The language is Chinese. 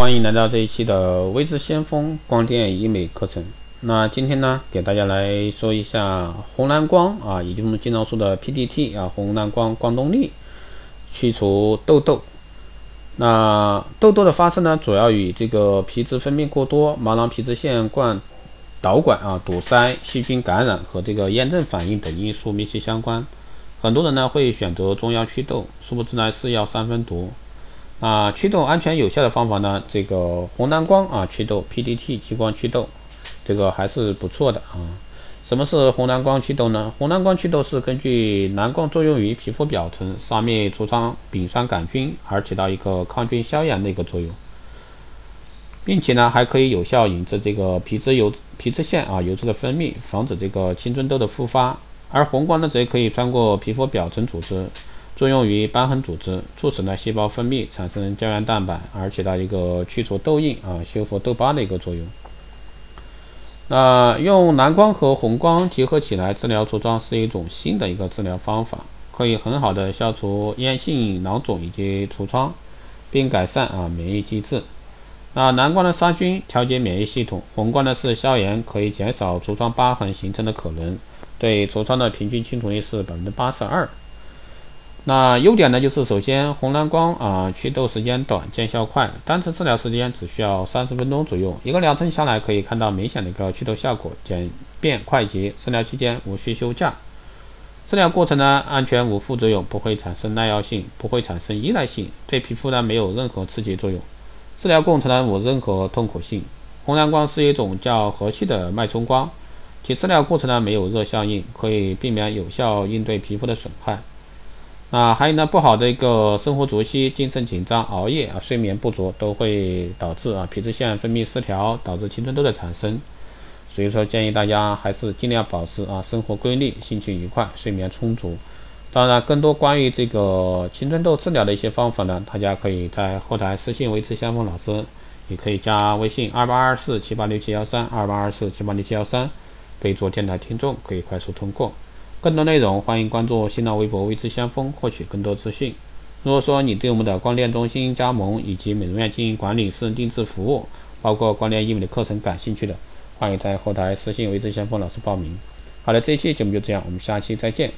欢迎来到这一期的微之先锋光电医美课程。那今天呢，给大家来说一下红蓝光啊，也就是我们经常说的 PDT 啊，红蓝光光动力，去除痘痘。那痘痘的发生呢，主要与这个皮脂分泌过多、毛囊皮脂腺管导管啊堵塞、细菌感染和这个炎症反应等因素密切相关。很多人呢会选择中药祛痘，殊不知呢是药三分毒。啊，祛痘安全有效的方法呢，这个红蓝光啊祛痘 PDT 激光祛痘，这个还是不错的啊。什么是红蓝光祛痘呢？红蓝光祛痘是根据蓝光作用于皮肤表层，杀灭痤疮丙酸杆菌，而起到一个抗菌消炎的一个作用，并且呢还可以有效抑制这个皮脂油皮脂腺啊油脂的分泌，防止这个青春痘的复发。而红光呢，则可以穿过皮肤表层组织，作用于瘢痕组织，促使呢细胞分泌产生胶原蛋白，而起到一个去除痘印啊、修复痘疤的一个作用。那用蓝光和红光结合起来治疗痤疮是一种新的一个治疗方法，可以很好的消除炎性囊肿以及痤疮，并改善啊免疫机制。那蓝光的杀菌调节免疫系统，红光呢是消炎，可以减少痤疮疤痕形成的可能。对痤疮的平均清除率是百分之八十二。那优点呢，就是首先红蓝光啊祛痘时间短，见效快，单次治疗时间只需要三十分钟左右，一个疗程下来可以看到明显的一个祛痘效果，简便快捷。治疗期间无需休假。治疗过程呢安全无副作用，不会产生耐药性，不会产生依赖性，对皮肤呢没有任何刺激作用。治疗过程呢无任何痛苦性。红蓝光是一种较和气的脉冲光。其治疗过程呢没有热效应，可以避免有效应对皮肤的损害。啊还有呢，不好的一个生活作息、精神紧张、熬夜啊、睡眠不足都会导致啊皮脂腺分泌失调，导致青春痘的产生。所以说建议大家还是尽量保持啊生活规律、心情愉快、睡眠充足。当然，更多关于这个青春痘治疗的一些方法呢，大家可以在后台私信维持相锋老师，也可以加微信二八二四七八六七幺三二八二四七八六七幺三。备注电台听众可以快速通过，更多内容欢迎关注新浪微博“未知先锋”获取更多资讯。如果说你对我们的光电中心加盟以及美容院经营管理、私人定制服务，包括光电医美的课程感兴趣的，欢迎在后台私信“未知先锋”老师报名。好了，这一期节目就这样，我们下期再见。